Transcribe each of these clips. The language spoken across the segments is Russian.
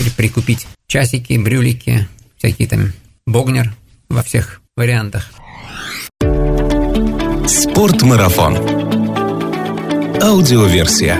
или прикупить часики, брюлики, всякие там богнер во всех вариантах. Спортмарафон. Аудиоверсия.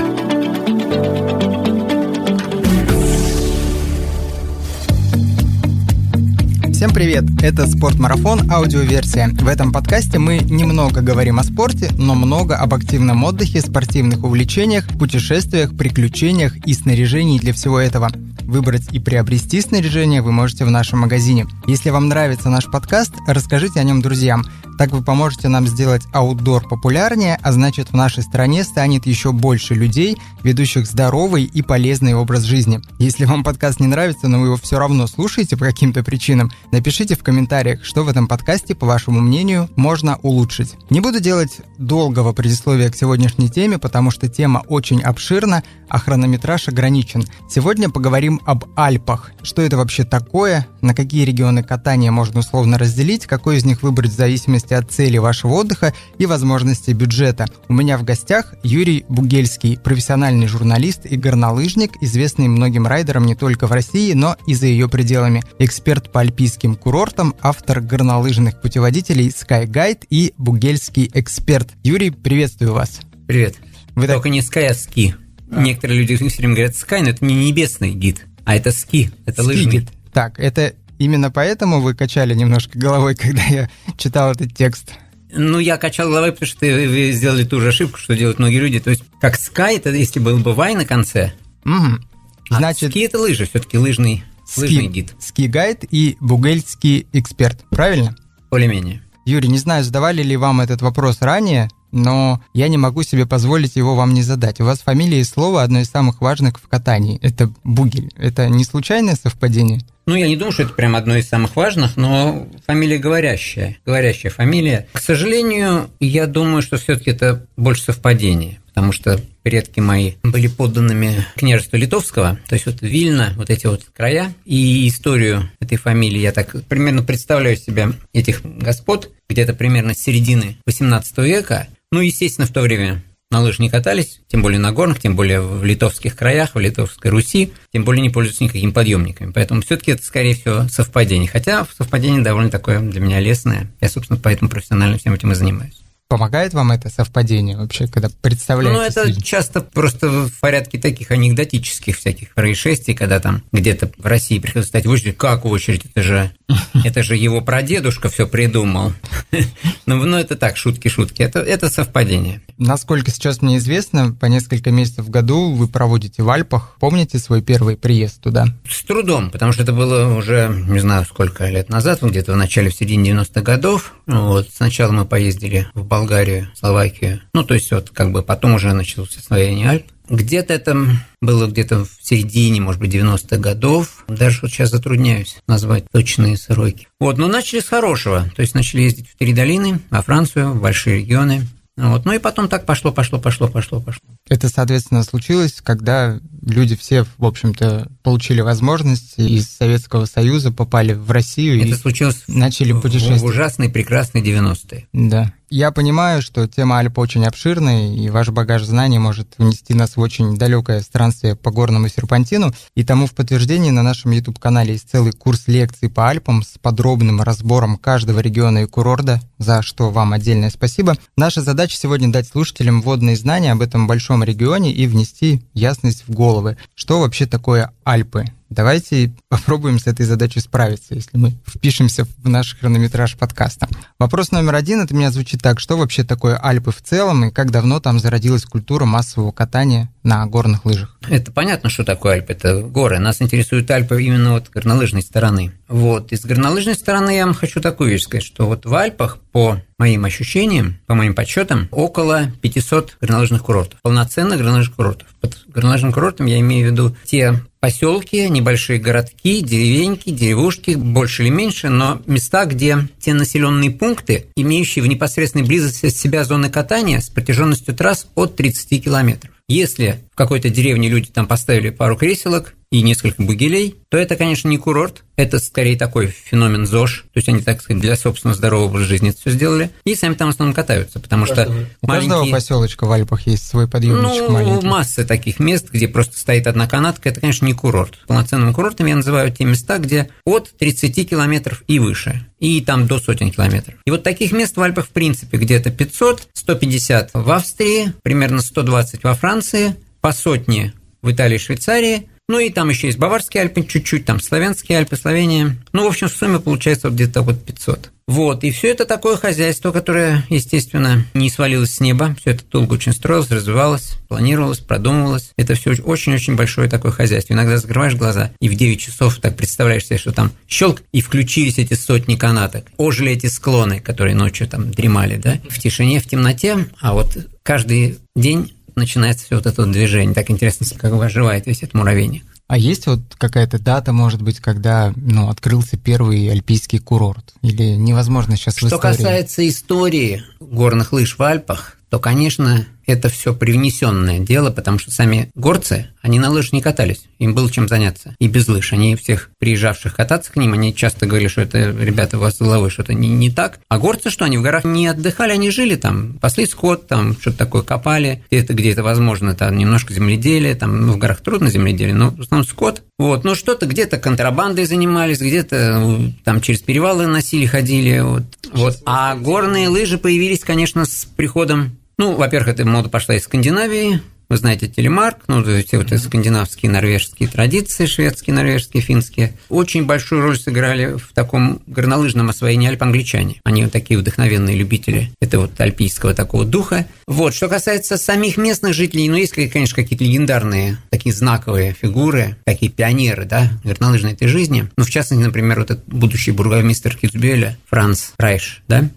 Всем привет! Это «Спортмарафон» аудиоверсия. В этом подкасте мы немного говорим о спорте, но много об активном отдыхе, спортивных увлечениях, путешествиях, приключениях и снаряжении для всего этого. Выбрать и приобрести снаряжение вы можете в нашем магазине. Если вам нравится наш подкаст, расскажите о нем друзьям. Так вы поможете нам сделать аутдор популярнее, а значит в нашей стране станет еще больше людей, ведущих здоровый и полезный образ жизни. Если вам подкаст не нравится, но вы его все равно слушаете по каким-то причинам, напишите в комментариях, что в этом подкасте, по вашему мнению, можно улучшить. Не буду делать долгого предисловия к сегодняшней теме, потому что тема очень обширна, а хронометраж ограничен. Сегодня поговорим об Альпах. Что это вообще такое, на какие регионы катания можно условно разделить, какой из них выбрать в зависимости зависимости от цели вашего отдыха и возможностей бюджета. У меня в гостях Юрий Бугельский, профессиональный журналист и горнолыжник, известный многим райдерам не только в России, но и за ее пределами. Эксперт по альпийским курортам, автор горнолыжных путеводителей Sky Guide и Бугельский эксперт. Юрий, приветствую вас. Привет. Вы Только так... не Sky, а ски. А. Некоторые люди все время говорят Sky, но это не небесный гид, а это ски, это ски лыжный. Гид. Так, это Именно поэтому вы качали немножко головой, когда я читал этот текст. Ну, я качал головой, потому что вы сделали ту же ошибку, что делают многие люди. То есть, как Sky, это если был бы Y на конце. Угу. Значит, а ски это лыжи, все-таки лыжный, ски, лыжный гид. Ски-гайд и бугельский эксперт, правильно? Более-менее. Юрий, не знаю, задавали ли вам этот вопрос ранее, но я не могу себе позволить его вам не задать. У вас фамилия и слово одно из самых важных в катании. Это Бугель. Это не случайное совпадение? Ну, я не думаю, что это прям одно из самых важных, но фамилия говорящая. Говорящая фамилия. К сожалению, я думаю, что все-таки это больше совпадение потому что предки мои были подданными княжества Литовского, то есть вот Вильна, вот эти вот края, и историю этой фамилии я так примерно представляю себе этих господ, где-то примерно с середины 18 века, ну, естественно, в то время на лыж не катались, тем более на горных, тем более в литовских краях, в Литовской Руси, тем более не пользуются никакими подъемниками. Поэтому все-таки это, скорее всего, совпадение. Хотя совпадение довольно такое для меня лесное. Я, собственно, поэтому профессионально всем этим и занимаюсь. Помогает вам это совпадение вообще, когда представляете? Ну, это себе? часто просто в порядке таких анекдотических всяких происшествий, когда там где-то в России приходится стать в очередь. Как очередь? Это же, это же его прадедушка все придумал. ну, ну, это так, шутки-шутки. Это, это совпадение. Насколько сейчас мне известно, по несколько месяцев в году вы проводите в Альпах. Помните свой первый приезд туда? С трудом, потому что это было уже, не знаю, сколько лет назад, где-то в начале, в середине 90-х годов. Вот, сначала мы поездили в Болгарию, Болгарию, Словакию. Ну, то есть вот как бы потом уже началось освоение Альп. Где-то это было где-то в середине, может быть, 90-х годов. Даже вот сейчас затрудняюсь назвать точные сроки. Вот, но начали с хорошего. То есть начали ездить в три долины, во Францию, в большие регионы. Вот. Ну и потом так пошло, пошло, пошло, пошло, пошло. Это, соответственно, случилось, когда люди все, в общем-то, получили возможность из Советского Союза, попали в Россию Это и случилось начали путешествовать. В ужасные, прекрасные 90-е. Да. Я понимаю, что тема Альп очень обширная, и ваш багаж знаний может внести нас в очень далекое странствие по горному серпантину. И тому в подтверждение на нашем YouTube-канале есть целый курс лекций по Альпам с подробным разбором каждого региона и курорта, за что вам отдельное спасибо. Наша задача сегодня дать слушателям вводные знания об этом большом регионе и внести ясность в головы. Что вообще такое Альпы? Давайте попробуем с этой задачей справиться, если мы впишемся в наш хронометраж подкаста. Вопрос номер один от меня звучит так. Что вообще такое Альпы в целом и как давно там зародилась культура массового катания на горных лыжах? Это понятно, что такое Альпы. Это горы. Нас интересуют Альпы именно вот горнолыжной стороны. Вот. Из горнолыжной стороны я вам хочу такую вещь сказать, что вот в Альпах по моим ощущениям, по моим подсчетам, около 500 горнолыжных курортов. Полноценных горнолыжных курортов. Под горнолыжным курортом я имею в виду те поселки, небольшие городки, деревеньки, деревушки, больше или меньше, но места, где те населенные пункты, имеющие в непосредственной близости от себя зоны катания с протяженностью трасс от 30 километров. Если в какой-то деревне люди там поставили пару креселок, и несколько бугелей, то это, конечно, не курорт, это скорее такой феномен ЗОЖ, то есть они, так сказать, для собственного здорового образа жизни это все сделали, и сами там в основном катаются, потому что У маленькие... каждого поселочка в Альпах есть свой подъемничек ну, маленький. масса таких мест, где просто стоит одна канатка, это, конечно, не курорт. Полноценным курортом я называю те места, где от 30 километров и выше, и там до сотен километров. И вот таких мест в Альпах, в принципе, где-то 500, 150 в Австрии, примерно 120 во Франции, по сотне в Италии и Швейцарии, ну и там еще есть Баварские Альпы чуть-чуть, там Славянские Альпы, Словения. Ну, в общем, в сумме получается где-то вот 500. Вот, и все это такое хозяйство, которое, естественно, не свалилось с неба, все это долго очень строилось, развивалось, планировалось, продумывалось. Это все очень-очень большое такое хозяйство. Иногда закрываешь глаза и в 9 часов так представляешь себе, что там щелк, и включились эти сотни канаток. Ожили эти склоны, которые ночью там дремали, да, в тишине, в темноте, а вот каждый день начинается все вот это вот движение. Так интересно, как оживает весь этот муравейник. А есть вот какая-то дата, может быть, когда ну, открылся первый альпийский курорт? Или невозможно сейчас Что касается истории горных лыж в Альпах, то, конечно, это все привнесенное дело, потому что сами горцы, они на лыжах не катались, им было чем заняться. И без лыж. Они всех приезжавших кататься к ним, они часто говорили, что это, ребята, у вас с головой что-то не, не так. А горцы что, они в горах не отдыхали, они жили там, пасли скот, там что-то такое копали, где-то, где это возможно, там немножко земледелия, там ну, в горах трудно земледелие, но в основном скот. Вот, ну что-то где-то контрабандой занимались, где-то там через перевалы носили, ходили, вот. вот. А горные лыжи появились, конечно, с приходом ну, во-первых, эта мода пошла из Скандинавии, вы знаете телемарк, ну, все вот эти скандинавские, норвежские традиции, шведские, норвежские, финские, очень большую роль сыграли в таком горнолыжном освоении Альп англичане. Они вот такие вдохновенные любители этого вот альпийского такого духа. Вот, что касается самих местных жителей, ну, есть, конечно, какие-то легендарные, такие знаковые фигуры, такие пионеры, да, горнолыжной этой жизни. Ну, в частности, например, вот этот будущий бургомистр Китсбюэля, Франц Райш, да,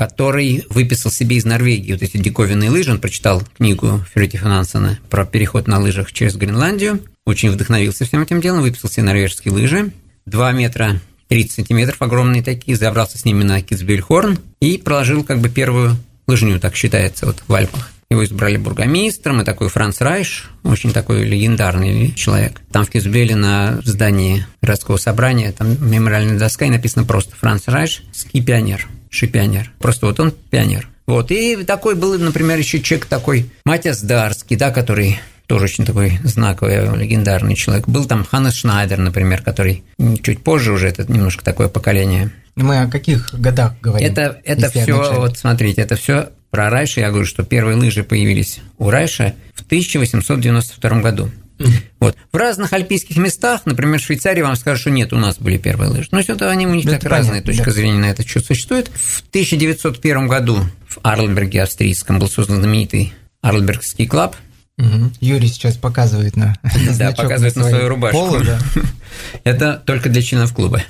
который выписал себе из Норвегии вот эти диковинные лыжи. Он прочитал книгу Феррити Финансона про переход на лыжах через Гренландию. Очень вдохновился всем этим делом, выписал себе норвежские лыжи. 2 метра 30 сантиметров, огромные такие, забрался с ними на Китсбюльхорн и проложил как бы первую лыжню, так считается, вот в Альпах. Его избрали бургомистром, и такой Франц Райш, очень такой легендарный человек. Там в Кизбеле на здании городского собрания, там мемориальная доска, и написано просто «Франц Райш, ски-пионер» пионер. Просто вот он пионер. Вот, и такой был, например, еще человек такой, Матиас Дарский, да, который тоже очень такой знаковый, легендарный человек. Был там Ханнес Шнайдер, например, который чуть позже уже, это немножко такое поколение. Мы о каких годах говорим? Это, это все, вот смотрите, это все про Райша. Я говорю, что первые лыжи появились у Райша в 1892 году. Вот. В разных альпийских местах, например, в Швейцарии вам скажут, что нет, у нас были первые лыжи. Но это они у них так разная точка да. зрения на это что существует. В 1901 году в Арльберге австрийском был создан знаменитый Арльбергский клуб. Угу. Юрий сейчас показывает на Да, показывает на свою рубашку. Это только для членов клуба.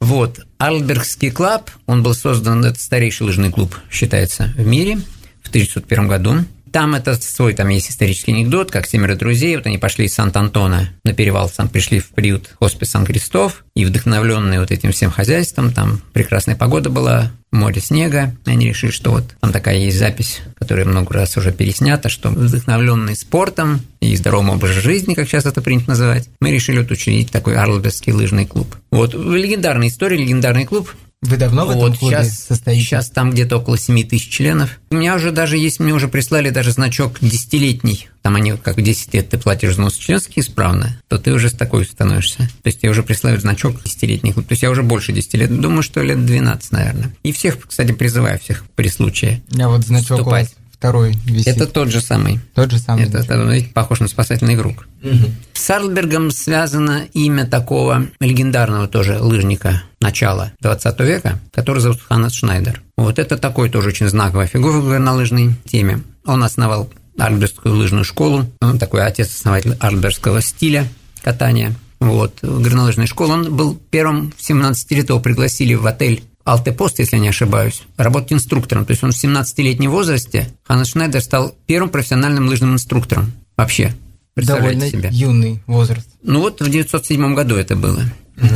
Вот. Арльбергский клуб, он был создан, это старейший лыжный клуб, считается, в мире в 1901 году. Там это свой, там есть исторический анекдот, как семеро друзей, вот они пошли из Сант-Антона на перевал, сам пришли в приют хоспис Сан-Кристоф, и вдохновленные вот этим всем хозяйством, там прекрасная погода была, море снега, они решили, что вот там такая есть запись, которая много раз уже переснята, что вдохновленные спортом и здоровым образом жизни, как сейчас это принято называть, мы решили вот учредить такой Арлбергский лыжный клуб. Вот легендарная история, легендарный клуб, вы давно в этом вот клубе сейчас, состоите? Сейчас там где-то около 7 тысяч членов. У меня уже даже есть, мне уже прислали даже значок десятилетний. Там они, как 10 лет ты платишь взнос членский исправно, то ты уже с такой становишься. То есть я уже присылаю значок десятилетний клуб. То есть я уже больше 10 лет. Думаю, что лет 12, наверное. И всех, кстати, призываю всех при случае Я вот значок вступать второй висит. Это тот же самый. Тот же самый. Это, видите, похож на спасательный круг. Угу. С Арльбергом связано имя такого легендарного тоже лыжника начала 20 века, который зовут Ханнес Шнайдер. Вот это такой тоже очень знаковая фигура на лыжной теме. Он основал Арльбергскую лыжную школу. Он такой отец-основатель Арльбергского стиля катания. Вот, горнолыжной школы. Он был первым в 17 лет его пригласили в отель Алтепост, если не ошибаюсь, работать инструктором. То есть он в 17-летнем возрасте, Ханна Шнайдер стал первым профессиональным лыжным инструктором вообще. Довольно себе. юный возраст. Ну вот в 907 году это было. Угу.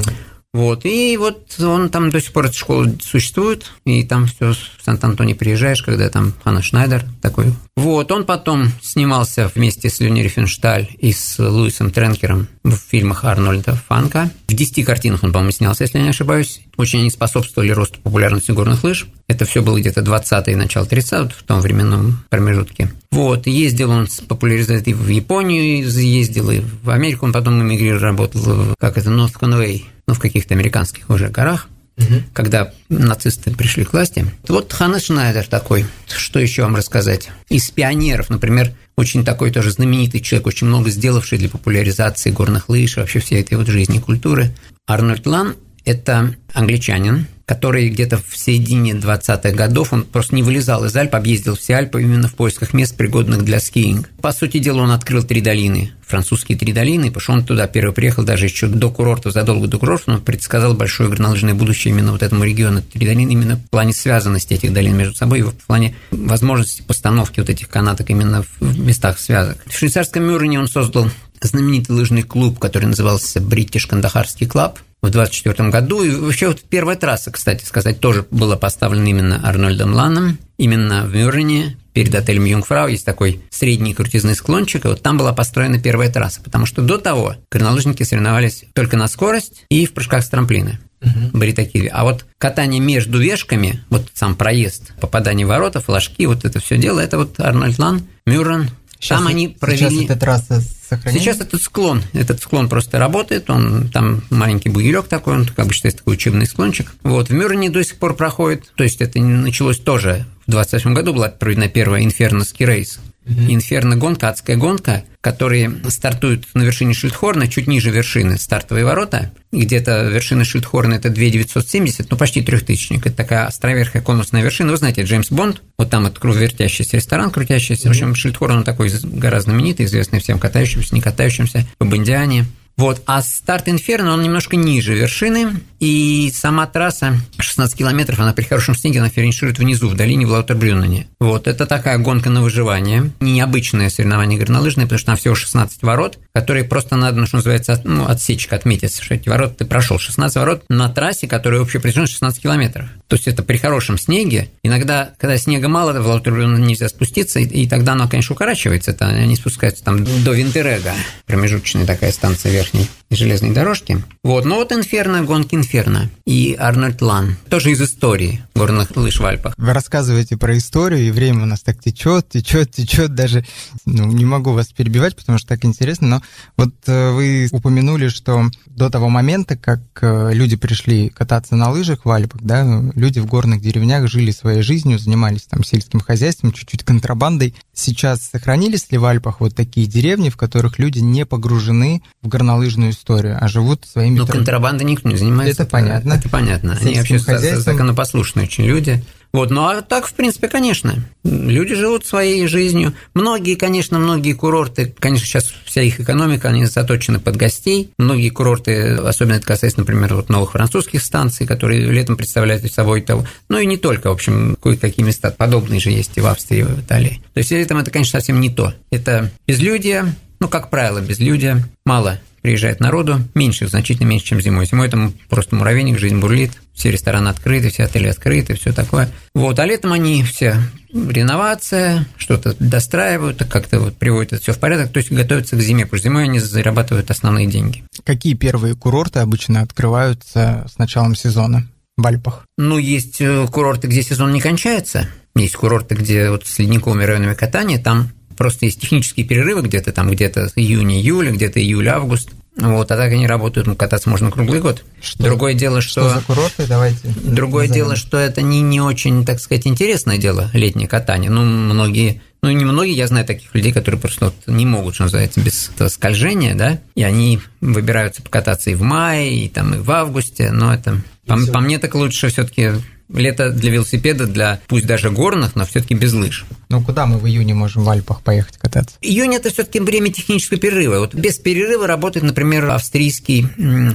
Вот, и вот он там до сих пор, эта школа существует, и там все в Сант-Антоне приезжаешь, когда там Ханна Шнайдер такой. Вот, он потом снимался вместе с Леони Рифеншталь и с Луисом Тренкером в фильмах Арнольда Фанка. В 10 картинах он, по-моему, снялся, если я не ошибаюсь. Очень они способствовали росту популярности горных лыж. Это все было где-то 20-е, начало 30 в том временном промежутке. Вот, ездил он популяризовать и в Японию, ездил и в Америку, он потом эмигрировал, работал, как это, North Conway, ну, в каких-то американских уже горах, угу. когда нацисты пришли к власти. Вот Ханнес Шнайдер такой, что еще вам рассказать? Из пионеров, например, очень такой тоже знаменитый человек, очень много сделавший для популяризации горных лыж, вообще всей этой вот жизни, культуры. Арнольд Лан – это англичанин, который где-то в середине 20-х годов, он просто не вылезал из Альп, объездил все Альпы именно в поисках мест, пригодных для скиинга. По сути дела, он открыл три долины, французские три долины, потому что он туда первый приехал даже еще до курорта, задолго до курорта, он предсказал большое горнолыжное будущее именно вот этому региону три долины, именно в плане связанности этих долин между собой, и в плане возможности постановки вот этих канаток именно в местах связок. В швейцарском Мюррене он создал знаменитый лыжный клуб, который назывался Бритиш Кандахарский клуб в 24 году. И вообще вот первая трасса, кстати сказать, тоже была поставлена именно Арнольдом Ланом, именно в Мюррене, перед отелем Юнгфрау есть такой средний крутизный склончик, и вот там была построена первая трасса, потому что до того горнолыжники соревновались только на скорость и в прыжках с трамплина. Угу. Были такие. А вот катание между вешками, вот сам проезд, попадание в ворота, флажки, вот это все дело, это вот Арнольд Лан, Мюррен, Сейчас там они провели... Сейчас эта трасса сохраняется? Сейчас этот склон, этот склон просто работает, он там маленький бугелек такой, он как бы считается такой учебный склончик. Вот, в Мюррене до сих пор проходит, то есть это началось тоже в 28 году была проведена первая инферноский рейс. Угу. Инферно-гонка, адская гонка, которые стартуют на вершине Шильдхорна, чуть ниже вершины стартовые ворота. Где-то вершина Шильдхорна – это 2970, ну, почти трехтысячник. Это такая островерхая конусная вершина. Вы знаете, Джеймс Бонд, вот там этот круговертящийся ресторан, крутящийся. Mm-hmm. В общем, Шильдхорн, он такой гораздо знаменитый, известный всем катающимся, не катающимся, по Бондиане. Вот, а старт Инферно, он немножко ниже вершины, и сама трасса 16 километров, она при хорошем снеге, она финиширует внизу, в долине в Лаутербрюнене. Вот, это такая гонка на выживание, необычное соревнование горнолыжное, потому что там всего 16 ворот, которые просто надо, ну, что называется, ну, отсечка отметить, что эти ворота ты прошел. 16 ворот на трассе, которая общая протяженность 16 километров. То есть это при хорошем снеге. Иногда, когда снега мало, в Лаутербрюнен нельзя спуститься, и, тогда оно, конечно, укорачивается, это они спускаются там до Винтерега, промежуточная такая станция вверх верхней железной дорожки. Вот, но вот Инферно, гонки Инферно и Арнольд Лан, тоже из истории горных лыж в Альпах. Вы рассказываете про историю, и время у нас так течет, течет, течет, даже ну, не могу вас перебивать, потому что так интересно, но вот э, вы упомянули, что до того момента, как э, люди пришли кататься на лыжах в Альпах, да, люди в горных деревнях жили своей жизнью, занимались там сельским хозяйством, чуть-чуть контрабандой. Сейчас сохранились ли в Альпах вот такие деревни, в которых люди не погружены в горнолыжную историю, а живут своими... Ну, контрабандой никто не занимается. Это, понятно. Это понятно. Они вообще хозяйством... законопослушные очень люди. Вот, ну а так, в принципе, конечно, люди живут своей жизнью. Многие, конечно, многие курорты, конечно, сейчас вся их экономика, они заточены под гостей. Многие курорты, особенно это касается, например, вот новых французских станций, которые летом представляют собой того. Ну и не только, в общем, кое-какие места подобные же есть и в Австрии, и в Италии. То есть летом это, конечно, совсем не то. Это безлюдие, ну, как правило, безлюдие, мало приезжает народу, меньше, значительно меньше, чем зимой. Зимой там просто муравейник, жизнь бурлит, все рестораны открыты, все отели открыты, все такое. Вот, а летом они все реновация, что-то достраивают, как-то вот приводят это все в порядок, то есть готовятся к зиме, потому что зимой они зарабатывают основные деньги. Какие первые курорты обычно открываются с началом сезона в Альпах? Ну, есть э, курорты, где сезон не кончается, есть курорты, где вот с ледниковыми районами катания, там Просто есть технические перерывы где-то там, где-то июня-июля, где-то июль-август. Вот, а так они работают, ну, кататься можно круглый год. Что? Другое дело, что... Что за курорты? Давайте. Другое назовем. дело, что это не, не очень, так сказать, интересное дело, летнее катание. Ну, многие, ну, не многие, я знаю таких людей, которые просто вот не могут, что называется, без скольжения, да, и они выбираются покататься и в мае, и там, и в августе, но это... По, по мне так лучше все таки Лето для велосипеда, для пусть даже горных, но все-таки без лыж. Ну куда мы в июне можем в Альпах поехать кататься? Июнь это все-таки время технического перерыва. Вот без перерыва работает, например, австрийский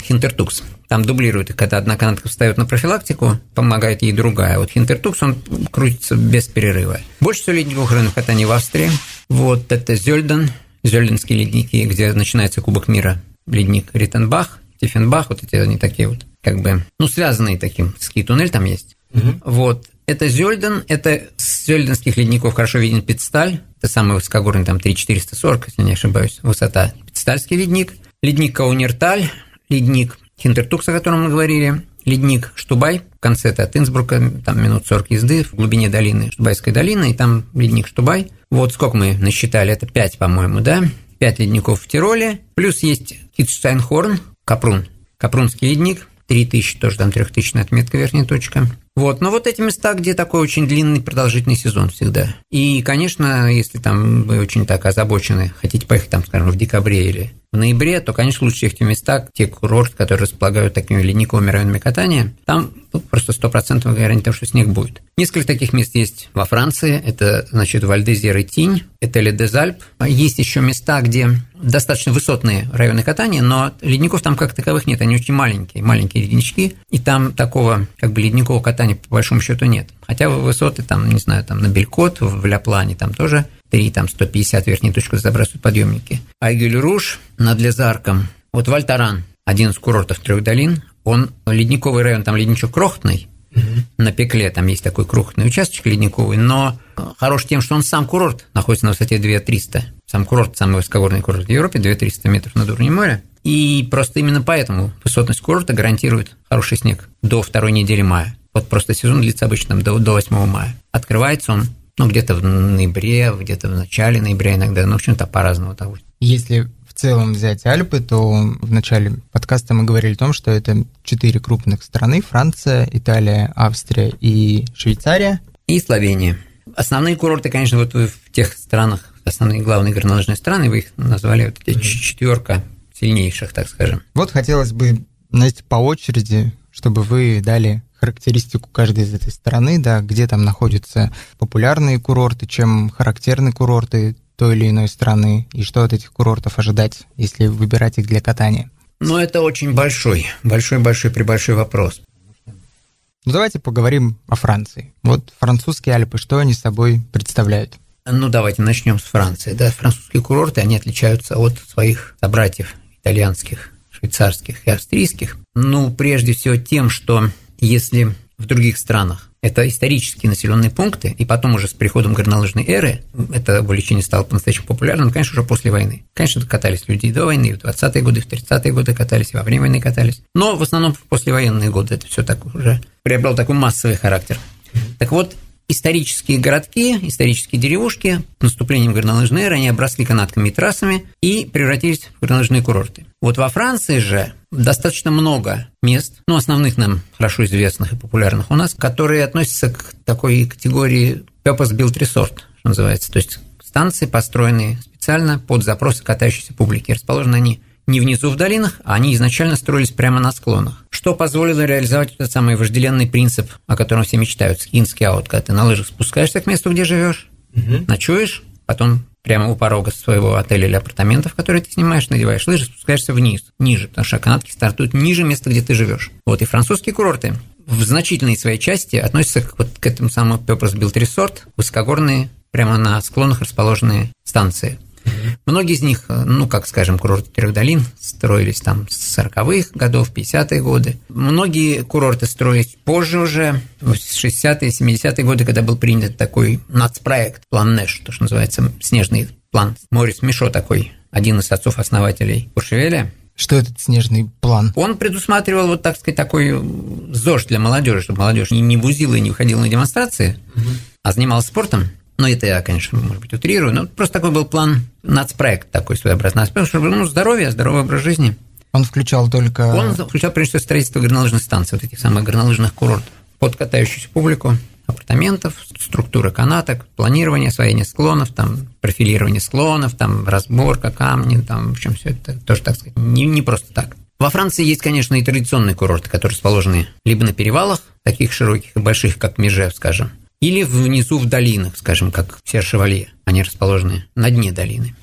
Хинтертукс. Там дублирует их, когда одна канатка встает на профилактику, помогает ей другая. Вот Хинтертукс, он крутится без перерыва. Больше всего ледниковых районов катания в Австрии. Вот это Зельден, Зельденские ледники, где начинается Кубок мира. Ледник Риттенбах, Тиффенбах, вот эти они такие вот как бы, ну, связанные таким, ски-туннель там есть. Угу. Вот. Это Зельден, это с зельденских ледников хорошо виден Пиццталь, это самый высокогорный, там 3440, если не ошибаюсь, высота. Пиццтальский ледник, ледник Каунерталь, ледник Хинтертукс, о котором мы говорили, ледник Штубай, в конце это от Инсбрука, там минут 40 езды, в глубине долины, Штубайской долины, и там ледник Штубай. Вот сколько мы насчитали, это 5, по-моему, да? 5 ледников в Тироле, плюс есть Китштайнхорн, Капрун, Капрунский ледник, 3000, тоже там трехтысячная отметка, верхняя точка. Вот, но вот эти места, где такой очень длинный продолжительный сезон всегда. И, конечно, если там вы очень так озабочены, хотите поехать там, скажем, в декабре или в ноябре, то, конечно, лучше ехать в места, те курорты, которые располагают такими ледниковыми районами катания. Там ну, просто стопроцентного гарантия того, что снег будет. Несколько таких мест есть во Франции. Это, значит, Вальдезер и Тинь, это Ледезальп. Есть еще места, где достаточно высотные районы катания, но ледников там как таковых нет, они очень маленькие, маленькие леднички, и там такого как бы ледникового катания по большому счету нет. Хотя высоты там, не знаю, там на Белькот, в Ляплане там тоже 3, там 150 верхнюю точку забрасывают подъемники. Айгюль-Руш над Лезарком, вот Вальтаран, один из курортов трех долин, он ледниковый район, там ледничок крохотный, угу. на Пекле там есть такой крохотный участок ледниковый, но хорош тем, что он сам курорт находится на высоте 2300. Сам курорт, самый высокогорный курорт в Европе, 2300 метров над уровнем моря. И просто именно поэтому высотность курорта гарантирует хороший снег до второй недели мая. Вот просто сезон длится обычно до, до 8 мая. Открывается он ну, где-то в ноябре, где-то в начале ноября иногда, ну, в общем-то, по-разному того. Если в целом взять Альпы, то в начале подкаста мы говорили о том, что это четыре крупных страны – Франция, Италия, Австрия и Швейцария. И Словения. Основные курорты, конечно, вот в тех странах, основные главные горнолыжные страны, вы их назвали вот эти четверка сильнейших, так скажем. Вот хотелось бы, знаете, по очереди, чтобы вы дали характеристику каждой из этой страны, да, где там находятся популярные курорты, чем характерны курорты той или иной страны, и что от этих курортов ожидать, если выбирать их для катания? Ну, это очень большой, большой-большой прибольшой вопрос. Ну, давайте поговорим о Франции. Вот французские Альпы, что они собой представляют? Ну, давайте начнем с Франции. Да, французские курорты, они отличаются от своих собратьев итальянских, швейцарских и австрийских. Ну, прежде всего тем, что если в других странах это исторические населенные пункты, и потом уже с приходом горнолыжной эры это увлечение стало по-настоящему популярным, конечно, уже после войны. Конечно, катались люди и до войны, и в 20-е годы, и в 30-е годы катались, и во время войны катались. Но в основном в послевоенные годы это все так уже приобрело такой массовый характер. Так вот, исторические городки, исторические деревушки с наступлением горнолыжной эры, они обросли канатками и трассами и превратились в горнолыжные курорты. Вот во Франции же достаточно много мест, ну, основных нам хорошо известных и популярных у нас, которые относятся к такой категории Purpose Built Resort, что называется, то есть станции, построенные специально под запросы катающейся публики. Расположены они не внизу в долинах, а они изначально строились прямо на склонах. Что позволило реализовать этот самый вожделенный принцип, о котором все мечтают, скинский аут, когда ты на лыжах спускаешься к месту, где живешь, угу. ночуешь, потом прямо у порога своего отеля или апартаментов, которые ты снимаешь, надеваешь лыжи, спускаешься вниз, ниже, потому что канатки стартуют ниже места, где ты живешь. Вот и французские курорты в значительной своей части относятся к, вот, к этому самому Purpose Built Resort, высокогорные, прямо на склонах расположенные станции. Многие из них, ну, как, скажем, курорты Трех долин, строились там с 40-х годов, 50-е годы. Многие курорты строились позже уже, в 60-е, 70-е годы, когда был принят такой нацпроект, план Нэш, то, что называется, снежный план. Морис Мишо такой, один из отцов-основателей Куршевеля, что этот снежный план? Он предусматривал, вот так сказать, такой ЗОЖ для молодежи, чтобы молодежь не, не бузила и не уходила на демонстрации, угу. а занималась спортом. Но это я, конечно, может быть, утрирую, но просто такой был план, нацпроект такой своеобразный, чтобы, ну, здоровье, здоровый образ жизни. Он включал только... Он включал, прежде всего, строительство горнолыжных станций, вот этих самых горнолыжных курортов, под катающуюся публику, апартаментов, структура канаток, планирование, освоение склонов, там, профилирование склонов, там, разборка камней, там, в общем, все это тоже, так сказать, не, не просто так. Во Франции есть, конечно, и традиционные курорты, которые расположены либо на перевалах, таких широких и больших, как Межев, скажем, или внизу в долинах, скажем, как в Сершевалье. Они расположены на дне долины.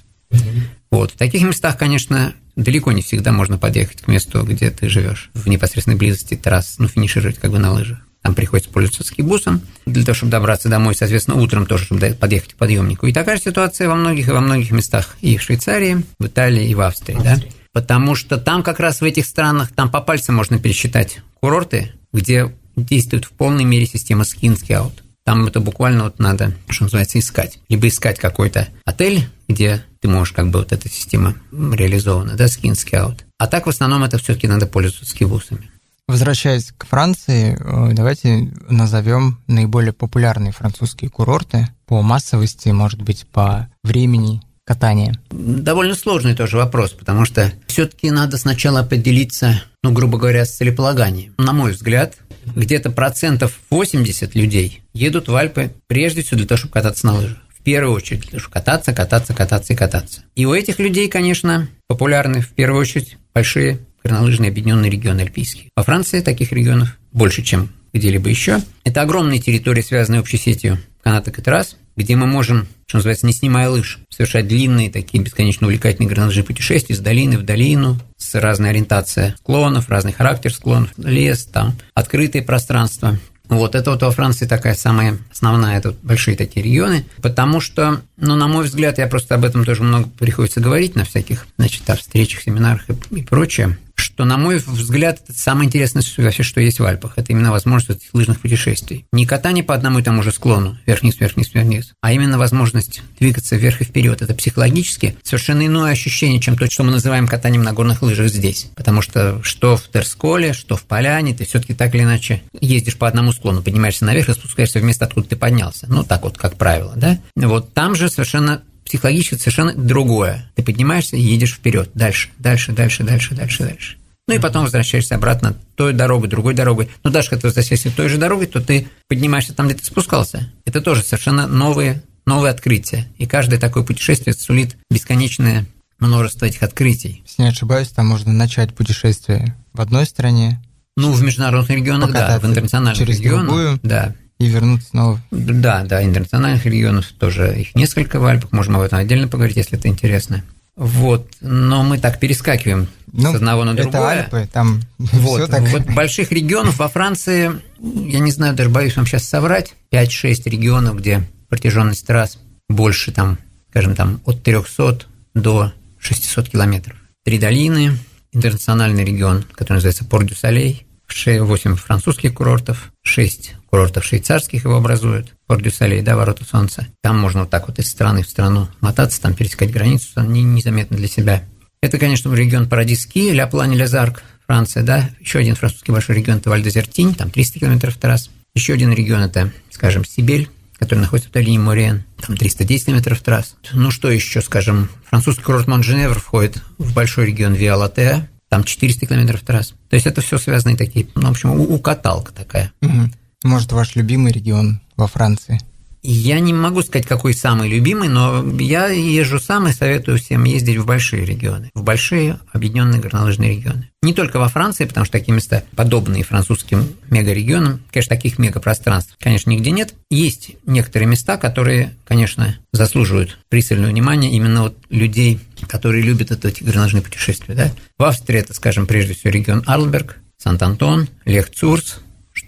Вот. В таких местах, конечно, далеко не всегда можно подъехать к месту, где ты живешь, в непосредственной близости трасс, ну, финишировать как бы на лыжах. Там приходится пользоваться скибусом для того, чтобы добраться домой, соответственно, утром тоже, чтобы подъехать к подъемнику. И такая же ситуация во многих и во многих местах и в Швейцарии, в Италии и в Австрии, Австрии. да. потому что там как раз в этих странах, там по пальцам можно пересчитать курорты, где действует в полной мере система skin scout. Там это буквально вот надо, что называется, искать. Либо искать какой-то отель, где ты можешь как бы вот эта система реализована, да, skin scout. А так в основном это все-таки надо пользоваться скивусами. Возвращаясь к Франции, э, давайте назовем наиболее популярные французские курорты по массовости, может быть, по времени катания. Довольно сложный тоже вопрос, потому что все-таки надо сначала определиться, ну, грубо говоря, с целеполаганием. На мой взгляд, где-то процентов 80 людей едут в Альпы прежде всего для того, чтобы кататься на лыжах. В первую очередь, для того, чтобы кататься, кататься, кататься и кататься. И у этих людей, конечно, популярны в первую очередь большие горнолыжный объединенный регион Альпийский. Во Франции таких регионов больше, чем где-либо еще. Это огромные территории, связанные общей сетью канаток и трасс, где мы можем, что называется, не снимая лыж, совершать длинные такие бесконечно увлекательные горнолыжные путешествия из долины в долину, с разной ориентацией склонов, разный характер склонов, лес, там, открытые пространства. Вот это вот во Франции такая самая основная, это вот большие такие регионы, потому что, ну, на мой взгляд, я просто об этом тоже много приходится говорить на всяких, значит, встречах, семинарах и, и прочее что, на мой взгляд, это самое интересное вообще, что есть в Альпах. Это именно возможность этих лыжных путешествий. Не катание по одному и тому же склону, вверх-вниз, вверх-вниз, вверх-вниз, а именно возможность двигаться вверх и вперед. Это психологически совершенно иное ощущение, чем то, что мы называем катанием на горных лыжах здесь. Потому что что в Терсколе, что в Поляне, ты все-таки так или иначе ездишь по одному склону, поднимаешься наверх и спускаешься в место, откуда ты поднялся. Ну, так вот, как правило, да? Вот там же совершенно психологически совершенно другое. Ты поднимаешься и едешь вперед, дальше, дальше, дальше, дальше, дальше, дальше. Ну и потом возвращаешься обратно той дорогой, другой дорогой. Но даже когда ты возвращаешься той же дорогой, то ты поднимаешься там, где ты спускался. Это тоже совершенно новые, новые открытия. И каждое такое путешествие сулит бесконечное множество этих открытий. Если не ошибаюсь, там можно начать путешествие в одной стране. Ну, в международных регионах, да, в интернациональных через регионах. Другую, да. И вернуться снова. Да, да, интернациональных регионов тоже их несколько в Альпах, можем об этом отдельно поговорить, если это интересно. Вот, но мы так перескакиваем ну, с одного на другое. Это Альпы, там вот, так. вот больших регионов во Франции, я не знаю, даже боюсь вам сейчас соврать, 5-6 регионов, где протяженность трасс больше, там, скажем, там, от 300 до 600 километров. Три долины, интернациональный регион, который называется Порт-дю-Солей, 8 французских курортов, 6 курортов швейцарских его образуют, порт дю да, ворота солнца. Там можно вот так вот из страны в страну мотаться, там пересекать границу, там не, незаметно для себя. Это, конечно, регион Парадиски, Ля Плане Лязарк, Франция, да. Еще один французский большой регион – это Вальдезертинь, там 300 километров трасс. Еще один регион – это, скажем, Сибель, который находится в долине Мориен, там 310 километров трасс. Ну что еще, скажем, французский курорт Монженевр входит в большой регион Виалатеа, там 400 километров трасс. То есть это все связанные такие, ну, в общем, укаталка такая. Угу. Может, ваш любимый регион во Франции? Я не могу сказать, какой самый любимый, но я езжу сам и советую всем ездить в большие регионы, в большие объединенные горнолыжные регионы. Не только во Франции, потому что такие места, подобные французским мегарегионам, конечно, таких мегапространств, конечно, нигде нет. Есть некоторые места, которые, конечно, заслуживают пристального внимания именно вот людей, которые любят это, эти горнолыжные путешествия. Да? В Австрии это, скажем, прежде всего регион Арлберг, Сант-Антон, Лех-Цурс,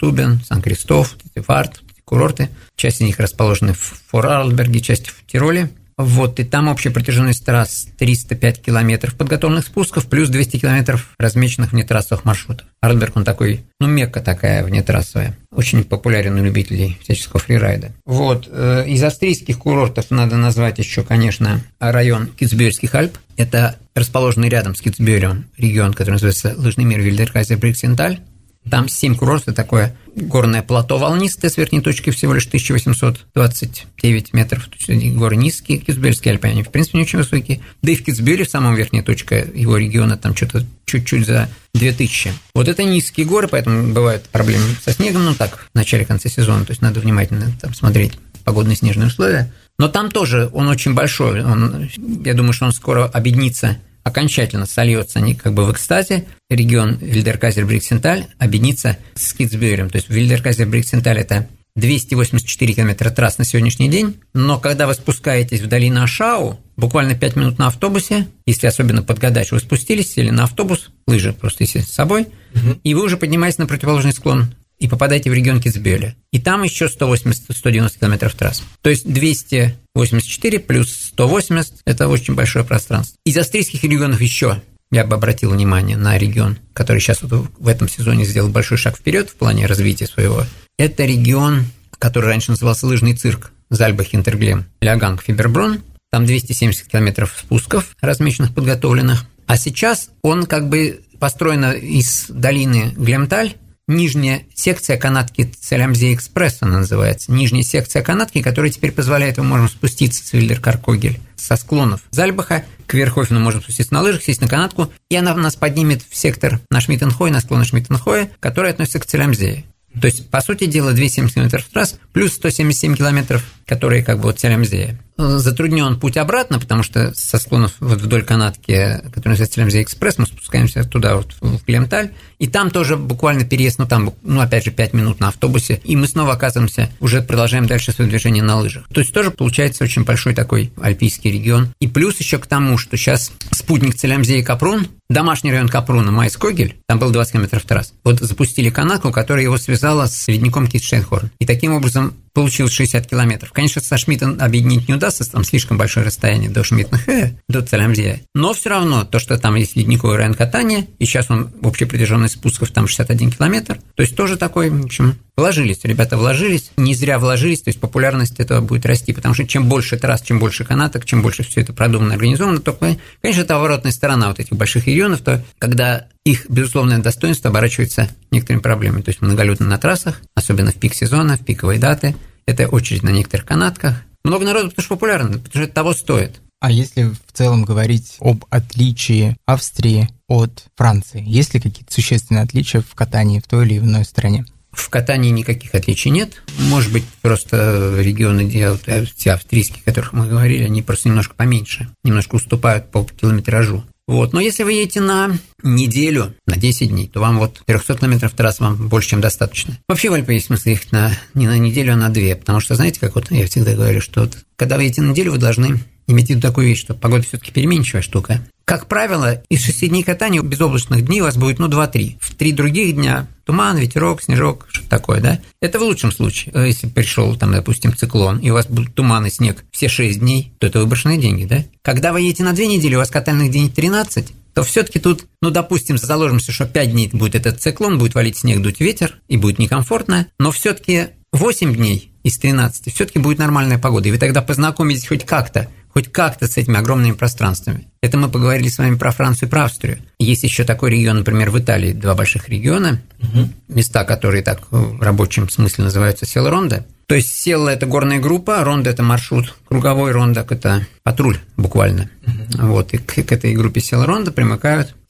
Штубен, Сан-Кристоф, Фарт, курорты. Часть из них расположены в Форарльберге, часть в Тироле. Вот, и там общая протяженность трасс 305 километров подготовленных спусков, плюс 200 километров размеченных внетрассовых маршрутов. Арльберг, он такой, ну, мекка такая внетрассовая. Очень популярен у любителей всяческого фрирайда. Вот, э, из австрийских курортов надо назвать еще, конечно, район Китсбюргских Альп. Это расположенный рядом с Китсбюрем регион, который называется лыжный мир Вильдеркайзер Бриксенталь. Там 7 курортов, такое горное плато волнистое с верхней точки всего лишь 1829 метров. Горы низкие, Китцбюэльские Альпы, они в принципе не очень высокие. Да и в Китцбюэле, в самом верхней точке его региона, там что-то чуть-чуть за 2000. Вот это низкие горы, поэтому бывают проблемы со снегом, ну так, в начале-конце сезона, то есть надо внимательно там смотреть погодные снежные условия. Но там тоже он очень большой, он, я думаю, что он скоро объединится окончательно сольется они как бы в экстазе, регион Вильдеркайзер-Бриксенталь объединится с Китцбюэлем. То есть Вильдеркайзер-Бриксенталь – это 284 километра трасс на сегодняшний день, но когда вы спускаетесь в долину Ашау, буквально 5 минут на автобусе, если особенно подгадать, вы спустились, сели на автобус, лыжи просто с собой, угу. и вы уже поднимаетесь на противоположный склон и попадаете в регион Китсбюля. И там еще 180-190 километров трасс. То есть 284 плюс 180 – это очень большое пространство. Из австрийских регионов еще я бы обратил внимание на регион, который сейчас вот в этом сезоне сделал большой шаг вперед в плане развития своего. Это регион, который раньше назывался лыжный цирк, Зальба Хинтерглем, Ляганг Фиберброн. Там 270 километров спусков, размеченных, подготовленных. А сейчас он как бы построен из долины Глемталь, нижняя секция канатки Целямзе Экспресс, она называется. Нижняя секция канатки, которая теперь позволяет, мы можем спуститься с Вильдер-Каркогель со склонов Зальбаха к Верхофену можем спуститься на лыжах, сесть на канатку, и она нас поднимет в сектор на Шмиттенхой, на склоны Шмиттенхоя, который относится к Целямзее. То есть, по сути дела, 270 км трасс плюс 177 километров, которые как бы вот Целямзея затруднен путь обратно, потому что со склонов вот вдоль канатки, который называется Телемзия Экспресс, мы спускаемся туда вот в Клемталь, и там тоже буквально переезд, ну там, ну опять же, 5 минут на автобусе, и мы снова оказываемся, уже продолжаем дальше свое движение на лыжах. То есть тоже получается очень большой такой альпийский регион. И плюс еще к тому, что сейчас спутник Целямзея Капрун, домашний район Капруна, Майскогель, там был 20 километров трасс, вот запустили канатку, которая его связала с ледником Китштейнхорн. И таким образом получилось 60 километров. Конечно, со Шмидтом объединить не удастся, там слишком большое расстояние до Шмидтнахе, до Целямзия. Но все равно, то, что там есть ледниковый район катания, и сейчас он в общей протяженность спусков там 61 километр, то есть тоже такой, в общем, вложились, ребята вложились, не зря вложились, то есть популярность этого будет расти, потому что чем больше трасс, чем больше канаток, чем больше все это продумано, организовано, то, конечно, это оборотная сторона вот этих больших регионов, то когда их безусловное достоинство оборачивается некоторыми проблемами. То есть многолюдно на трассах, особенно в пик сезона, в пиковые даты. Это очередь на некоторых канатках. Много народу, потому что популярно, потому что это того стоит. А если в целом говорить об отличии Австрии от Франции, есть ли какие-то существенные отличия в катании в той или иной стране? В катании никаких отличий нет. Может быть, просто регионы, вот, те австрийские, о которых мы говорили, они просто немножко поменьше, немножко уступают по километражу. Вот. Но если вы едете на неделю, на 10 дней, то вам вот 300 километров трасс вам больше, чем достаточно. Вообще в Альпы есть смысл ехать на, не на неделю, а на две, потому что, знаете, как вот я всегда говорю, что вот, когда вы едете на неделю, вы должны иметь в виду такую вещь, что погода все-таки переменчивая штука. Как правило, из шести дней катания безоблачных дней у вас будет, ну, 2-3. В три других дня туман, ветерок, снежок, что такое, да? Это в лучшем случае. Э, если пришел, там, допустим, циклон, и у вас будут туман и снег все 6 дней, то это выброшенные деньги, да? Когда вы едете на 2 недели, у вас катальных дней 13, то все-таки тут, ну, допустим, заложимся, что 5 дней будет этот циклон, будет валить снег, дуть ветер, и будет некомфортно, но все-таки 8 дней из 13 все-таки будет нормальная погода, и вы тогда познакомитесь хоть как-то хоть как-то с этими огромными пространствами. Это мы поговорили с вами про Францию и про Австрию. Есть еще такой регион, например, в Италии, два больших региона, угу. места, которые так в рабочем смысле называются Селронда. То есть Села – это горная группа, Ронда – это маршрут, круговой Рондак – это патруль буквально. Угу. Вот, и к, к этой группе Села Ронда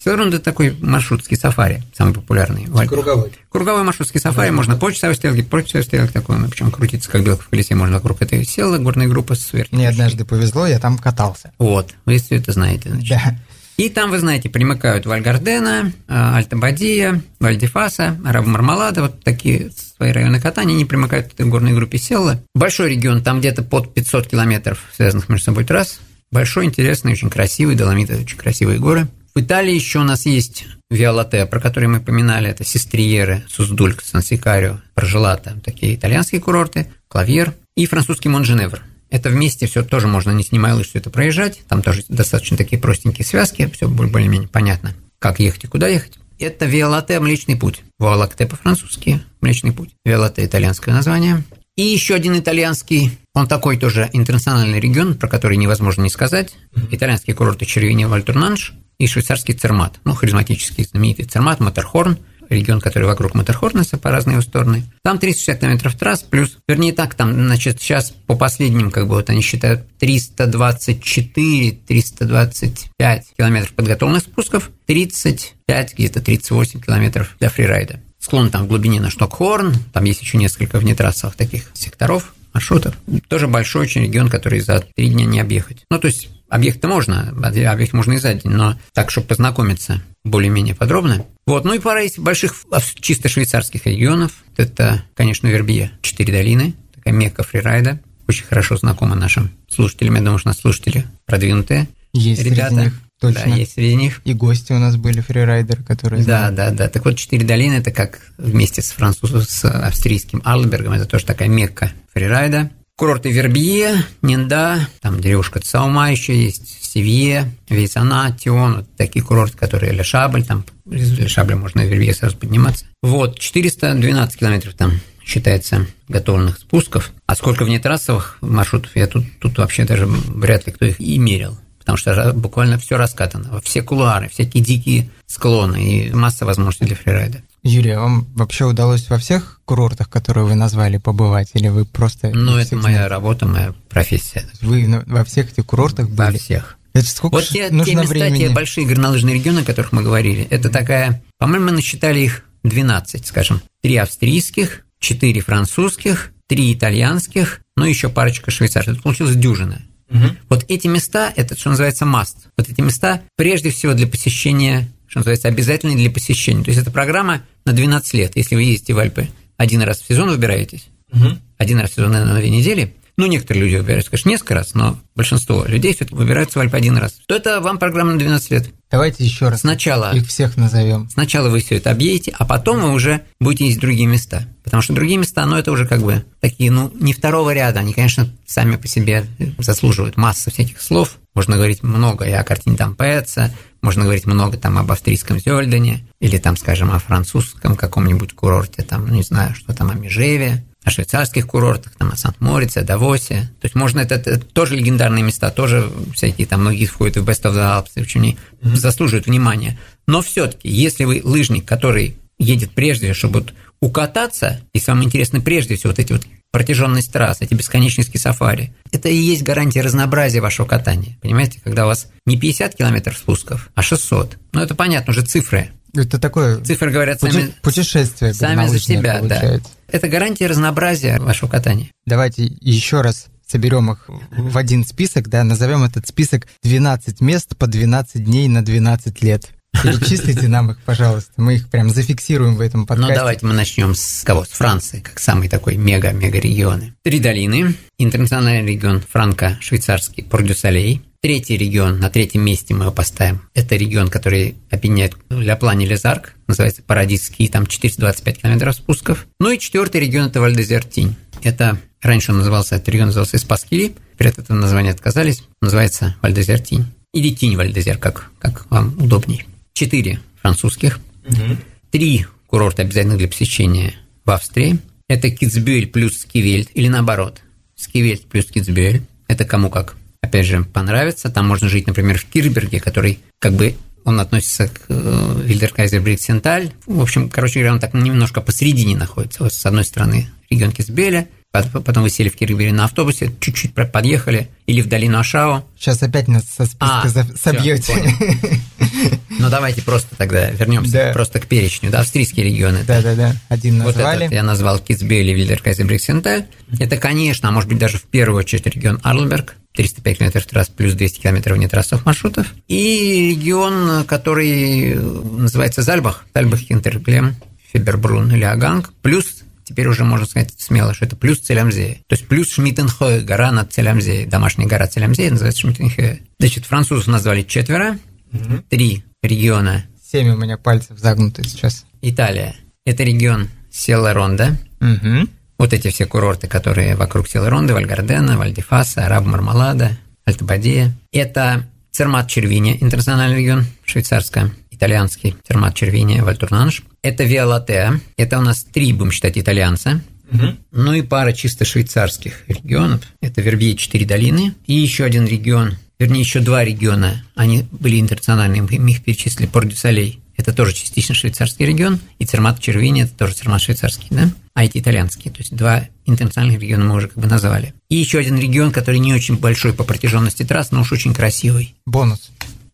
примыкают Селронда – это такой маршрутский сафари, самый популярный. Круговой. Круговой маршрутский сафари, да, можно да. по часовой стрелке, по часовой стрелке такой, ну, причем крутиться как белка в колесе, можно вокруг этой села горная группа сверху. Мне однажды повезло, я там катался. Вот, вы все это знаете. Значит. Да. И там, вы знаете, примыкают Вальгардена, а, Альта-Бадия, Вальдифаса, Араб-Мармалада, вот такие свои районы катания, они примыкают к этой горной группе Селла. Большой регион, там где-то под 500 километров связанных между собой трасс. Большой, интересный, очень красивый, Доломиты – очень красивые горы. В Италии еще у нас есть Виолате, про который мы поминали, это Сестриеры, Суздульк, Сан-Сикарио, Прожелата, такие итальянские курорты, Клавьер и французский Монженевр. Это вместе все тоже можно, не снимая лыж, все это проезжать. Там тоже достаточно такие простенькие связки, все более-менее понятно, как ехать и куда ехать. Это Виолате Млечный путь. Вуалакте по-французски, Млечный путь. Виолате итальянское название. И еще один итальянский, он такой тоже интернациональный регион, про который невозможно не сказать. Итальянские курорты Червини Вальтурнанш и швейцарский Цермат. Ну, харизматический знаменитый Цермат, Матерхорн – регион, который вокруг Матерхорнеса по разные стороны. Там 360 километров трасс, плюс, вернее так, там, значит, сейчас по последним, как бы вот они считают, 324, 325 километров подготовленных спусков, 35, где-то 38 километров для фрирайда. Склон там в глубине на Штокхорн, там есть еще несколько внетрассовых таких секторов, маршрутов. Тоже большой очень регион, который за три дня не объехать. Ну, то есть объехать-то можно, объехать можно и за день, но так, чтобы познакомиться более-менее подробно. Вот, ну и пара из больших чисто швейцарских регионов. Это, конечно, Вербия, Четыре долины, такая мекка фрирайда, очень хорошо знакома нашим слушателям. Я думаю, что у нас слушатели продвинутые есть ребята. Среди них. Точно. Да, есть среди них. И гости у нас были фрирайдеры, которые... Да, знают. да, да. Так вот, Четыре долины – это как вместе с французом, с австрийским Арлбергом, это тоже такая мекка фрирайда. Курорты Вербье, Нинда, там деревушка Цаума еще есть, Севье, Вейсана, Тион, вот такие курорты, которые Ле Шабль, там из Ле Шабля можно на Вербье сразу подниматься. Вот, 412 километров там считается готовленных спусков. А сколько внетрассовых маршрутов, я тут, тут вообще даже вряд ли кто их и мерил потому что буквально все раскатано, все кулуары, всякие дикие склоны и масса возможностей для фрирайда. Юрий, а вам вообще удалось во всех курортах, которые вы назвали, побывать, или вы просто... Ну, это моя знаете? работа, моя профессия. Вы во всех этих курортах были? Во всех. Это сколько вот те, нужно те места, времени? те большие горнолыжные регионы, о которых мы говорили, это такая, по-моему, мы насчитали их 12, скажем, три австрийских, четыре французских, три итальянских, ну еще парочка швейцарских. Это получилось дюжина. Угу. Вот эти места, это что называется маст. Вот эти места прежде всего для посещения, что называется, обязательные для посещения. То есть это программа на 12 лет. Если вы ездите в Альпы один раз в сезон выбираетесь, угу. один раз в сезон, наверное, на две недели, ну, некоторые люди выбираются, конечно, несколько раз, но большинство людей все-таки выбираются в Альпы один раз, то это вам программа на 12 лет. Давайте еще раз сначала, их всех назовем. Сначала вы все это объедете, а потом вы уже будете в другие места. Потому что другие места, ну, это уже как бы такие, ну, не второго ряда. Они, конечно, сами по себе заслуживают массы всяких слов. Можно говорить много и о картине там Пэтса, можно говорить много там об австрийском Зёльдене, или там, скажем, о французском каком-нибудь курорте, там, ну, не знаю, что там, о Межеве, о швейцарских курортах, там, о Сант-Морице, Давосе. То есть можно, это, это тоже легендарные места, тоже всякие там многие входят в Best of the Alps, в общем, они mm-hmm. заслуживают внимания. Но все-таки, если вы лыжник, который едет прежде, чтобы укататься, и самое интересное, прежде всего, вот эти вот протяженность трасс, эти бесконечности сафари, это и есть гарантия разнообразия вашего катания. Понимаете, когда у вас не 50 километров спусков, а 600. Ну, это понятно, уже цифры. Это такое Цифры говорят пути, сами, путешествие сами за себя, получается. да. Это гарантия разнообразия вашего катания. Давайте еще раз соберем их в один список, да, назовем этот список 12 мест по 12 дней на 12 лет. Перечислите нам их, пожалуйста. Мы их прям зафиксируем в этом подкасте. Ну, давайте мы начнем с кого? С Франции, как самый такой мега-мега регионы. Три долины. Интернациональный регион франко-швейцарский Пордюсалей. Третий регион, на третьем месте мы его поставим. Это регион, который объединяет Ля Плане Лезарк, называется Парадисский, там 425 километров спусков. Ну и четвертый регион – это Вальдезертинь. Это раньше он назывался, этот регион назывался Испаскили, от этого названия отказались, называется Вальдезертинь. Или Тинь Вальдезер, как, как вам удобней четыре французских, три курорта обязательных для посещения в Австрии. Это Китсбюэль плюс Скивельт, или наоборот, Скивельт плюс Китсбюэль. Это кому как, опять же, понравится. Там можно жить, например, в Кирберге, который как бы он относится к э, Вильдеркайзер Бриксенталь. В общем, короче говоря, он так немножко посередине находится. Вот с одной стороны регион Китсбюэля, Потом вы сели в Киргизии на автобусе, чуть-чуть подъехали, или в долину Ашао. Сейчас опять нас со списка а, собьете. Ну давайте просто тогда вернемся да. просто к перечню. Да, австрийские регионы. Да, да, да. Один назвали. Вот этот я назвал Китсбели, Вильдеркайзе, Бриксенталь. Это, конечно, а может быть даже в первую очередь регион Арлберг, 305 километров трасс плюс 200 километров внетрассовых маршрутов. И регион, который называется Зальбах, Зальбах Хинтерглем, Фибербрун или Аганг, плюс теперь уже можно сказать смело, что это плюс Целямзея. То есть плюс Шмиттенхой, гора над Целямзеей, домашняя гора Целямзея называется Шмиттенхой. Значит, французов назвали четверо, угу. три региона. Семь у меня пальцев загнуты сейчас. Италия. Это регион Селла-Ронда. Угу. Вот эти все курорты, которые вокруг Селла-Ронды, Вальгардена, Вальдифаса, Араб-Мармалада, Альтабадия. Это Цермат Червиния, интернациональный регион, швейцарская итальянский термат Червини Вальтурнанш. Это Виолатеа, это у нас три, будем считать, итальянца. Угу. Ну и пара чисто швейцарских регионов. Это Вербье четыре долины. И еще один регион, вернее, еще два региона, они были интернациональными, мы их перечислили, Порт-дю-Солей. Это тоже частично швейцарский регион, и Цермат Червини – это тоже Цермат швейцарский, да? А эти итальянские, то есть два интернациональных региона мы уже как бы назвали. И еще один регион, который не очень большой по протяженности трасс, но уж очень красивый. Бонус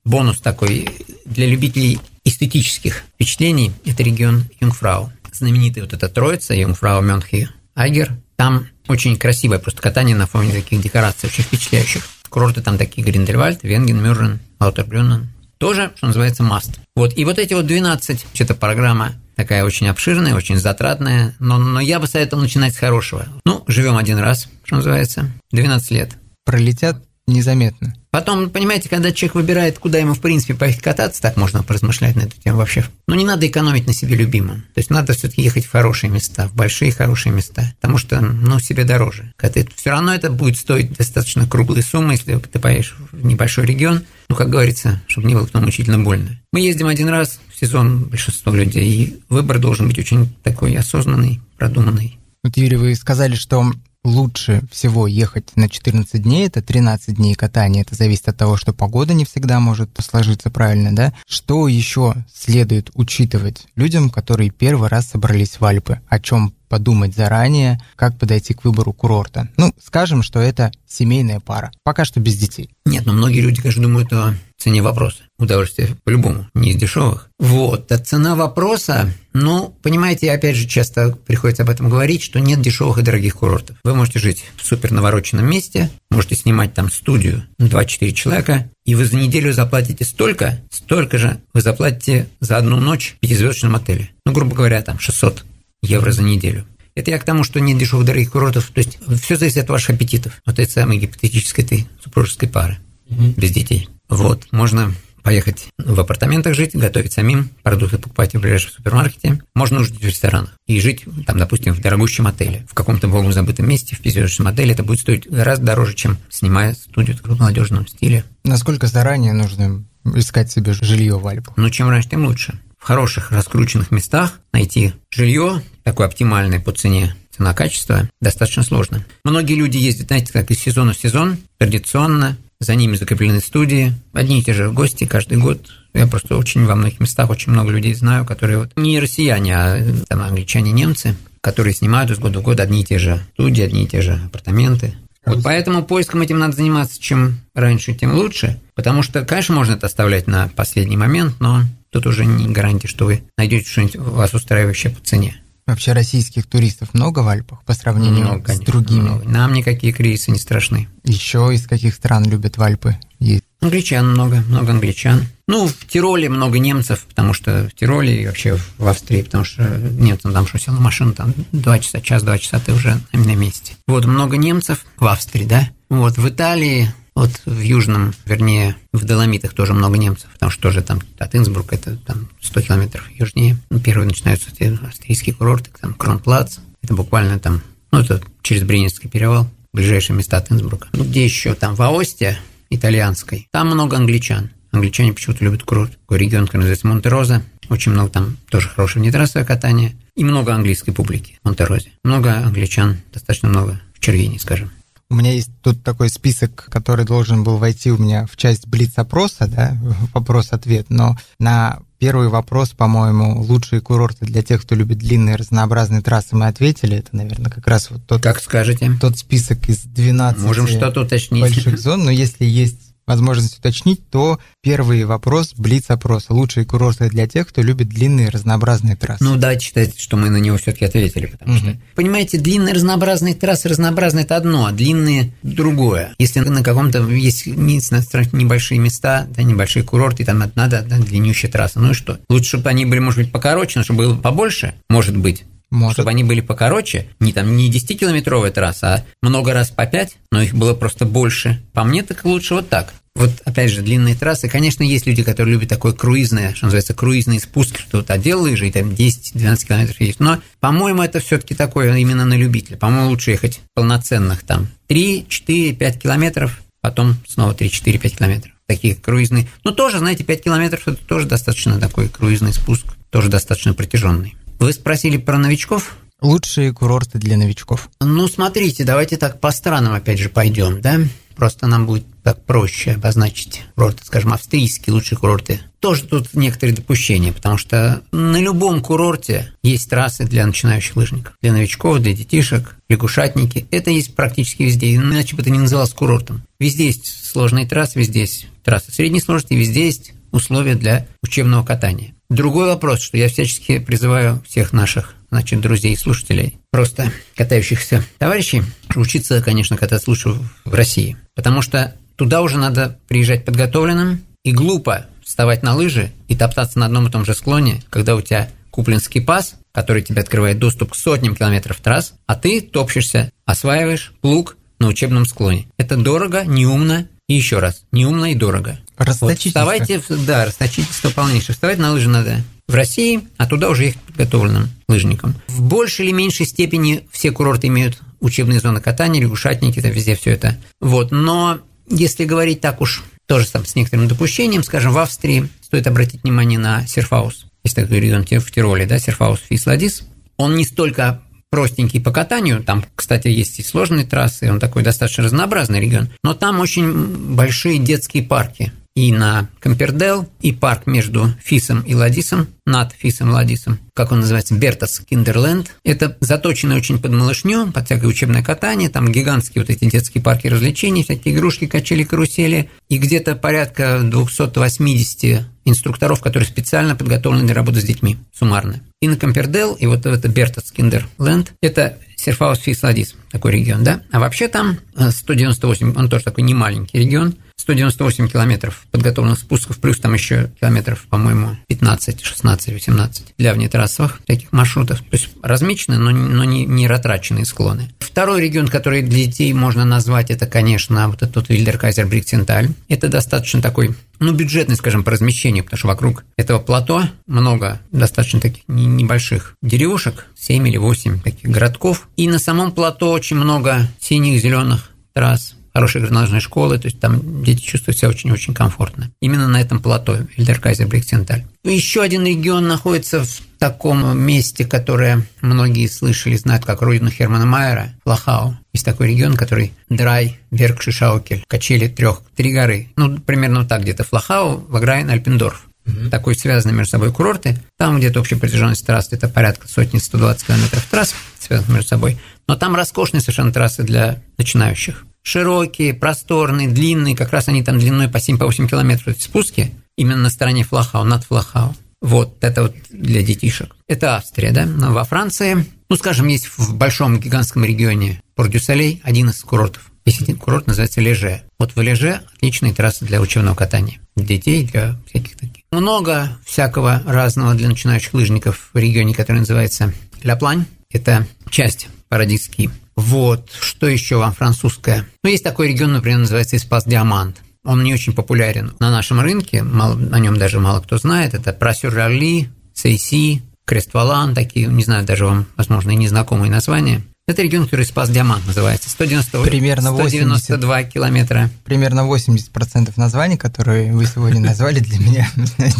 бонус такой для любителей эстетических впечатлений – это регион Юнгфрау. Знаменитая вот эта троица Юнгфрау, Мюнхи, Айгер. Там очень красивое просто катание на фоне таких декораций, очень впечатляющих. Курорты там такие Гриндельвальд, Венген, Мюррен, Лаутербрюнен. Тоже, что называется, маст. Вот, и вот эти вот 12, эта программа такая очень обширная, очень затратная, но, но я бы советовал начинать с хорошего. Ну, живем один раз, что называется, 12 лет. Пролетят незаметно. Потом, понимаете, когда человек выбирает, куда ему, в принципе, поехать кататься, так можно поразмышлять на эту тему вообще. Но не надо экономить на себе любимом. То есть надо все-таки ехать в хорошие места, в большие хорошие места. Потому что, ну, себе дороже. Когда ты, все равно это будет стоить достаточно круглые суммы, если ты поедешь в небольшой регион. Ну, как говорится, чтобы не было потом мучительно больно. Мы ездим один раз в сезон, большинство людей, и выбор должен быть очень такой осознанный, продуманный. Вот, Юрий, вы сказали, что лучше всего ехать на 14 дней, это 13 дней катания, это зависит от того, что погода не всегда может сложиться правильно, да? Что еще следует учитывать людям, которые первый раз собрались в Альпы? О чем подумать заранее, как подойти к выбору курорта. Ну, скажем, что это семейная пара, пока что без детей. Нет, но многие люди, конечно, думают о цене вопроса. Удовольствие по-любому, не из дешевых. Вот, а цена вопроса, ну, понимаете, опять же, часто приходится об этом говорить, что нет дешевых и дорогих курортов. Вы можете жить в супер навороченном месте, можете снимать там студию 2-4 человека, и вы за неделю заплатите столько, столько же вы заплатите за одну ночь в пятизвездочном отеле. Ну, грубо говоря, там 600 евро за неделю. Это я к тому, что нет дешевых дорогих курортов. То есть все зависит от ваших аппетитов. Вот этой самой гипотетической этой супружеской пары угу. без детей. Вот, можно поехать в апартаментах жить, готовить самим, продукты покупать в ближайшем супермаркете. Можно жить в ресторанах и жить, там, допустим, в дорогущем отеле, в каком-то богом забытом месте, в пятизвездочном отеле. Это будет стоить гораздо дороже, чем снимая студию в молодежном стиле. Насколько заранее нужно искать себе жилье в Альпах? Ну, чем раньше, тем лучше хороших раскрученных местах найти жилье, такое оптимальное по цене, цена-качество, достаточно сложно. Многие люди ездят, знаете, как из сезона в сезон, традиционно, за ними закреплены студии, одни и те же гости каждый год. Я просто очень во многих местах очень много людей знаю, которые вот не россияне, а там, англичане, немцы, которые снимают из года в год одни и те же студии, одни и те же апартаменты. Вот поэтому поиском этим надо заниматься чем раньше, тем лучше. Потому что, конечно, можно это оставлять на последний момент, но тут уже не гарантия, что вы найдете что-нибудь вас устраивающее по цене. Вообще российских туристов много в Альпах по сравнению много, конечно, с другими? Много. Нам никакие кризисы не страшны. Еще из каких стран любят в Альпы ездить? Англичан много, много англичан. Ну, в Тироле много немцев, потому что в Тироле и вообще в Австрии, потому что немцам там что сел на машину, там два часа, час-два часа ты уже на месте. Вот много немцев в Австрии, да? Вот в Италии вот в Южном, вернее, в Доломитах тоже много немцев, потому что тоже там от Инсбрука это там 100 километров южнее. Ну, первые начинаются эти австрийские курорты, там Кронплац, это буквально там, ну, это через Бринецкий перевал, ближайшие места от Инсбрука. Ну, где еще? Там в Аосте, итальянской, там много англичан. Англичане почему-то любят курорт. Такой регион, который называется Монтероза. Очень много там тоже хорошее внетрассовое катание. И много английской публики в Монтерозе. Много англичан, достаточно много в Червине, скажем. У меня есть тут такой список, который должен был войти у меня в часть блиц-опроса, да, вопрос-ответ, но на первый вопрос, по-моему, лучшие курорты для тех, кто любит длинные разнообразные трассы, мы ответили. Это, наверное, как раз вот тот... Как скажете. Тот список из 12 Можем что-то уточнить. больших зон, но если есть возможность уточнить, то первый вопрос – блиц-опрос. Лучшие курорты для тех, кто любит длинные разнообразные трассы. Ну, давайте считать, что мы на него все таки ответили, потому угу. что, понимаете, длинные разнообразные трассы, разнообразные – это одно, а длинные – другое. Если на каком-то есть небольшие места, да, небольшие курорты, там надо да, длиннющая трасса, ну и что? Лучше, чтобы они были, может быть, покороче, но чтобы было побольше, может быть. Может. Чтобы они были покороче, не там не 10-километровая трасса, а много раз по 5, но их было просто больше. По мне, так лучше вот так. Вот, опять же, длинные трассы. Конечно, есть люди, которые любят такое круизное, что называется, круизный спуск, что вот отдел лыжи, и там 10-12 километров есть. Но, по-моему, это все таки такое именно на любителя. По-моему, лучше ехать полноценных там 3, 4, 5 километров, потом снова 3, 4, 5 километров. Такие круизные. Ну, тоже, знаете, 5 километров – это тоже достаточно такой круизный спуск, тоже достаточно протяженный. Вы спросили про новичков? Лучшие курорты для новичков. Ну, смотрите, давайте так по странам опять же пойдем, да? Просто нам будет так проще обозначить курорты, скажем, австрийские лучшие курорты. Тоже тут некоторые допущения, потому что на любом курорте есть трассы для начинающих лыжников, для новичков, для детишек, лягушатники. Это есть практически везде, иначе бы это не называлось курортом. Везде есть сложные трассы, везде есть трассы средней сложности, везде есть условия для учебного катания. Другой вопрос, что я всячески призываю всех наших значит, друзей и слушателей, просто катающихся товарищей, учиться, конечно, кататься лучше в России. Потому что туда уже надо приезжать подготовленным, и глупо вставать на лыжи и топтаться на одном и том же склоне, когда у тебя куплен скипас, который тебе открывает доступ к сотням километров трасс, а ты топчешься, осваиваешь плуг на учебном склоне. Это дорого, неумно, И еще раз, неумно и дорого. Расточительство. Вот вставайте, да, расточительство полнейшее. Вставать на лыжи надо в России, а туда уже ехать подготовленным лыжником. В большей или меньшей степени все курорты имеют учебные зоны катания, лягушатники, это везде все это. Вот, но если говорить так уж, тоже там с некоторым допущением, скажем, в Австрии стоит обратить внимание на Серфаус. Есть такой регион в Тироле, да, Серфаус-Фис-Ладис. Он не столько простенький по катанию, там, кстати, есть и сложные трассы, он такой достаточно разнообразный регион, но там очень большие детские парки, и на Кампердел, и парк между Фисом и Ладисом, над Фисом и Ладисом, как он называется, Bertas Kinderland. Это заточено очень под малышню, под всякое учебное катание, там гигантские вот эти детские парки развлечений, всякие игрушки, качели, карусели, и где-то порядка 280 инструкторов, которые специально подготовлены для работы с детьми, суммарно. И на Кампердел, и вот это Бертас Киндерленд, это Серфаус Фисладис, такой регион, да? А вообще там 198, он тоже такой немаленький регион, 198 километров подготовленных спусков, плюс там еще километров, по-моему, 15, 16, 18 для внетрассовых таких маршрутов. То есть размечены, но, но не, не ратраченные склоны. Второй регион, который для детей можно назвать, это, конечно, вот этот Вильдеркайзер Бриксенталь. Это достаточно такой ну, бюджетный, скажем, по размещению, потому что вокруг этого плато много достаточно таких небольших деревушек, 7 или 8 таких городков. И на самом плато очень много синих, зеленых трасс, хорошие горнолыжные школы, то есть там дети чувствуют себя очень-очень комфортно. Именно на этом плато, Эльдеркайзер Бриксенталь. Еще один регион находится в таком месте, которое многие слышали, знают как родину Хермана Майера, Лахау. Есть такой регион, который Драй, Верк, Шишаукель, качели трех, три горы. Ну, примерно так где-то Флахау, Ваграйн, Альпендорф. Угу. Такой связанные между собой курорты. Там где-то общая протяженность трасс это порядка сотни 120 километров трасс, связанных между собой. Но там роскошные совершенно трассы для начинающих широкие, просторные, длинные, как раз они там длиной по 7-8 километров спуски, именно на стороне Флахау, над Флахау. Вот это вот для детишек. Это Австрия, да? Но во Франции, ну, скажем, есть в большом гигантском регионе Порт-Дюсалей один из курортов. Есть один курорт, называется Леже. Вот в Леже отличные трассы для учебного катания. Детей, для всяких таких. Много всякого разного для начинающих лыжников в регионе, который называется Ля Плань. Это часть Парадиски вот, что еще вам французское? Ну, есть такой регион, например, называется Испас Диамант. Он не очень популярен на нашем рынке, мало, о нем даже мало кто знает. Это Прасюрали, Сейси, Крествалан, такие, не знаю, даже вам, возможно, и незнакомые названия. Это регион, который спас диамант, называется. 190, примерно 192 80, километра. Примерно 80% названий, которые вы сегодня назвали для меня,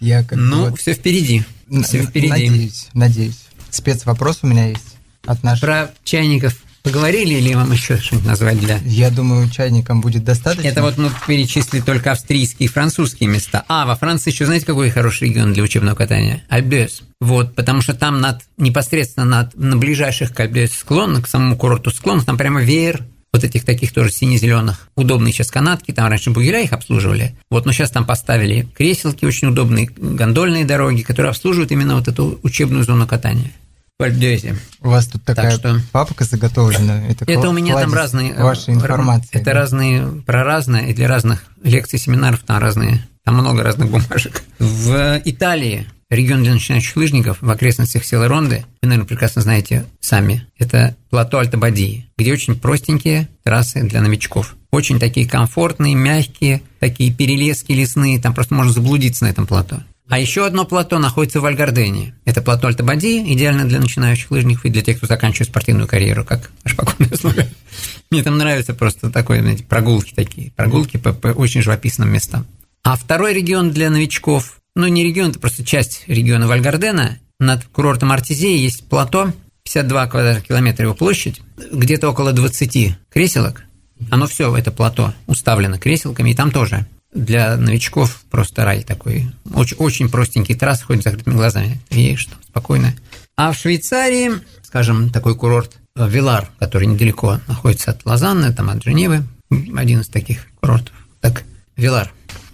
я как Ну, все впереди. Все впереди. Надеюсь, надеюсь. Спецвопрос у меня есть от наших... Про чайников поговорили или вам еще что-нибудь назвать для... Я думаю, чайникам будет достаточно. Это вот мы перечислили только австрийские и французские места. А, во Франции еще знаете, какой хороший регион для учебного катания? Альбес. Вот, потому что там над, непосредственно над, на ближайших к Альбес склонах, к самому курорту склонах, там прямо веер вот этих таких тоже сине-зеленых. Удобные сейчас канатки, там раньше бугеля их обслуживали. Вот, но сейчас там поставили креселки очень удобные, гондольные дороги, которые обслуживают именно вот эту учебную зону катания в Альдёзе. У вас тут такая так что... папка заготовлена. Это, это у меня там разные... Э, Ваша информация. Это да? разные, про разные, и для разных лекций, семинаров там разные, там много разных бумажек. В Италии регион для начинающих лыжников в окрестностях села Ронды, вы, наверное, прекрасно знаете сами, это плато Альтабадии, где очень простенькие трассы для новичков. Очень такие комфортные, мягкие, такие перелески лесные, там просто можно заблудиться на этом плато. А еще одно плато находится в Альгардене. Это плато Альтабади, идеально для начинающих лыжников и для тех, кто заканчивает спортивную карьеру, как наш покойный слуга. Мне там нравятся просто такое, знаете, прогулки такие, прогулки по, по очень живописным местам. А второй регион для новичков, ну не регион, это просто часть региона Вальгардена, над курортом Артизеи есть плато, 52 квадратных километра его площадь, где-то около 20 креселок. Оно все, это плато, уставлено креселками, и там тоже для новичков просто рай такой. Очень, очень простенький трасс, ходит с закрытыми глазами. Едешь там спокойно. А в Швейцарии, скажем, такой курорт э, Вилар, который недалеко находится от Лозанны, там от Женевы, один из таких курортов. Так, Вилар.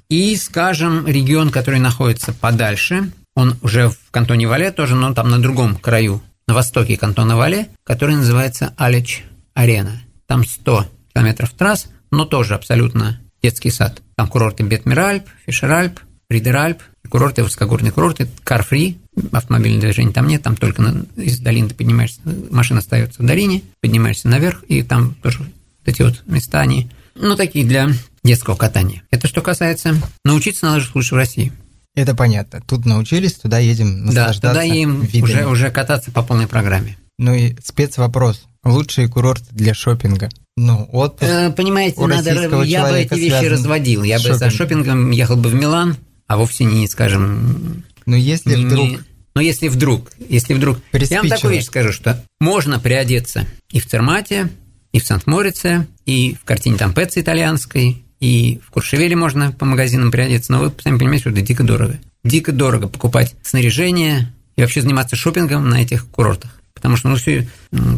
И, скажем, регион, который находится подальше, он уже в кантоне Вале тоже, но там на другом краю, на востоке кантона Вале, который называется Алич Арена. Там 100 километров трасс, но тоже абсолютно детский сад. Там курорты Бетмиральп, Фишеральп, Ридеральп, курорты, высокогорные курорты, карфри, автомобильное движение там нет, там только на, из долины ты поднимаешься, машина остается в долине, поднимаешься наверх, и там тоже вот эти вот места, они Ну, такие для детского катания. Это что касается... Научиться надо же лучше в России. Это понятно. Тут научились, туда едем наслаждаться Да, туда им уже, уже кататься по полной программе. Ну и спецвопрос. Лучшие курорты для шопинга. Ну, отпуск. Э, понимаете, надо, я бы эти вещи разводил. Я бы за шопингом ехал бы в Милан, а вовсе не, скажем... Но если не, вдруг... но если вдруг, если вдруг... Я вам такую вещь скажу, что можно приодеться и в Цермате, и в Сант-Морице, и в картине Тампеца итальянской, и в Куршевеле можно по магазинам приодеться, но вы сами понимаете, что это дико дорого. Дико дорого покупать снаряжение и вообще заниматься шопингом на этих курортах. Потому что, ну, все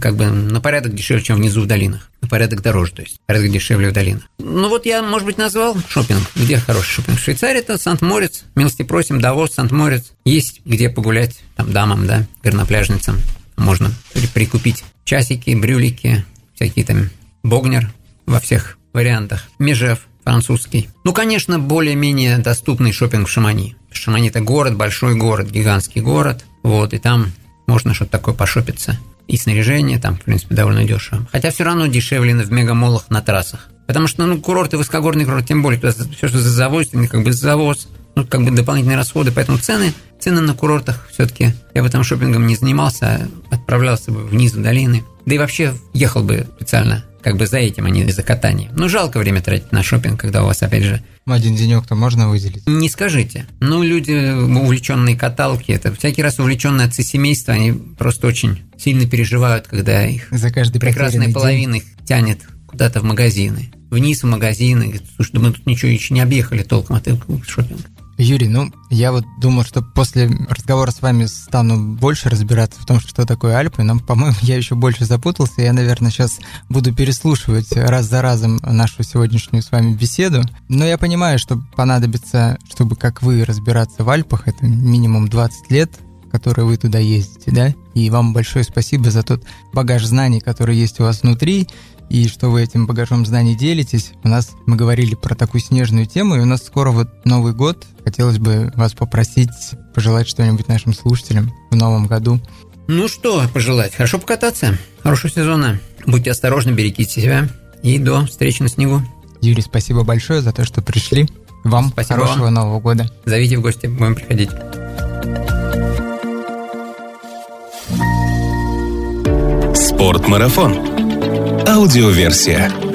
как бы на порядок дешевле, чем внизу в долинах. На порядок дороже, то есть. Порядок дешевле в долинах. Ну, вот я, может быть, назвал шопинг. Где хороший шопинг? В Швейцарии это Сант-Морец. Милости просим, Давос, Сант-Морец. Есть где погулять, там, дамам, да, горнопляжницам. Можно прикупить часики, брюлики, всякие там богнер во всех вариантах. Межев французский. Ну, конечно, более-менее доступный шопинг в Шамани. Шамани – это город, большой город, гигантский город. Вот, и там можно что-то такое пошопиться. И снаряжение там, в принципе, довольно дешево. Хотя все равно дешевле в мегамолах на трассах. Потому что, ну, курорты, высокогорные курорты, тем более, все, что за завоз, как бы завоз, ну, как бы дополнительные расходы, поэтому цены, цены на курортах все-таки, я бы там шопингом не занимался, а отправлялся бы вниз в долины, да и вообще ехал бы специально как бы за этим, а не за катанием. Ну, жалко время тратить на шопинг, когда у вас, опять же... Один денек-то можно выделить? Не скажите. Ну, люди, увлеченные каталки, это всякий раз увлеченные отцы семейства, они просто очень сильно переживают, когда их за каждый прекрасная половина их тянет куда-то в магазины. Вниз в магазины. Говорит, слушай, да мы тут ничего еще не объехали толком, а ты шопинг. Юрий, ну, я вот думал, что после разговора с вами стану больше разбираться в том, что такое Альпы, но, по-моему, я еще больше запутался. Я, наверное, сейчас буду переслушивать раз за разом нашу сегодняшнюю с вами беседу. Но я понимаю, что понадобится, чтобы, как вы, разбираться в Альпах, это минимум 20 лет, которые вы туда ездите, да? И вам большое спасибо за тот багаж знаний, который есть у вас внутри, и что вы этим багажом знаний делитесь. У нас мы говорили про такую снежную тему, и у нас скоро вот Новый год. Хотелось бы вас попросить пожелать что-нибудь нашим слушателям в новом году. Ну что пожелать? Хорошо покататься, хорошего сезона. Будьте осторожны, берегите себя. И до встречи на снегу. Юрий, спасибо большое за то, что пришли. Вам спасибо хорошего вам. Нового года. Зовите в гости, будем приходить. Спортмарафон. Аудиоверсия.